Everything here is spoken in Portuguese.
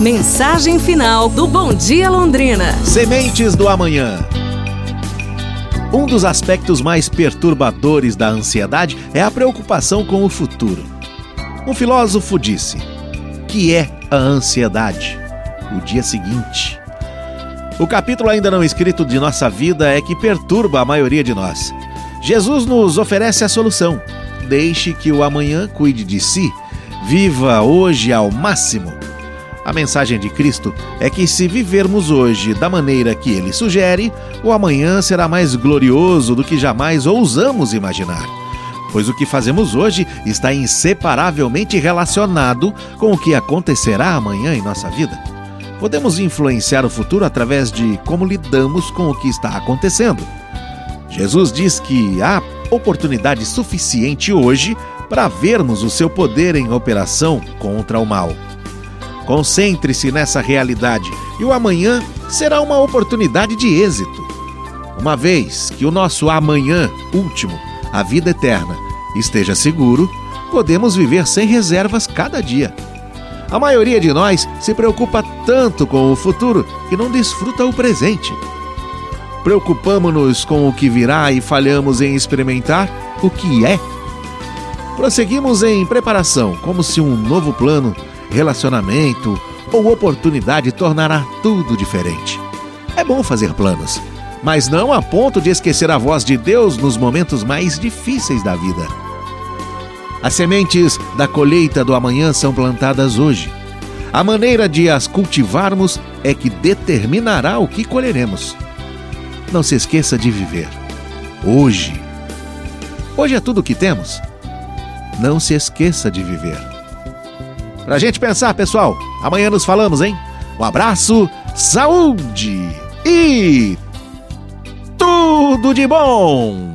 Mensagem final do Bom Dia Londrina. Sementes do amanhã. Um dos aspectos mais perturbadores da ansiedade é a preocupação com o futuro. Um filósofo disse: "Que é a ansiedade? O dia seguinte." O capítulo ainda não escrito de nossa vida é que perturba a maioria de nós. Jesus nos oferece a solução. Deixe que o amanhã cuide de si. Viva hoje ao máximo. A mensagem de Cristo é que, se vivermos hoje da maneira que ele sugere, o amanhã será mais glorioso do que jamais ousamos imaginar. Pois o que fazemos hoje está inseparavelmente relacionado com o que acontecerá amanhã em nossa vida. Podemos influenciar o futuro através de como lidamos com o que está acontecendo. Jesus diz que há oportunidade suficiente hoje para vermos o seu poder em operação contra o mal. Concentre-se nessa realidade e o amanhã será uma oportunidade de êxito. Uma vez que o nosso amanhã último, a vida eterna, esteja seguro, podemos viver sem reservas cada dia. A maioria de nós se preocupa tanto com o futuro que não desfruta o presente. Preocupamos-nos com o que virá e falhamos em experimentar o que é. Prosseguimos em preparação, como se um novo plano, relacionamento ou oportunidade tornará tudo diferente. É bom fazer planos, mas não a ponto de esquecer a voz de Deus nos momentos mais difíceis da vida. As sementes da colheita do amanhã são plantadas hoje. A maneira de as cultivarmos é que determinará o que colheremos. Não se esqueça de viver. Hoje. Hoje é tudo o que temos. Não se esqueça de viver. Pra gente pensar, pessoal. Amanhã nos falamos, hein? Um abraço, saúde e tudo de bom!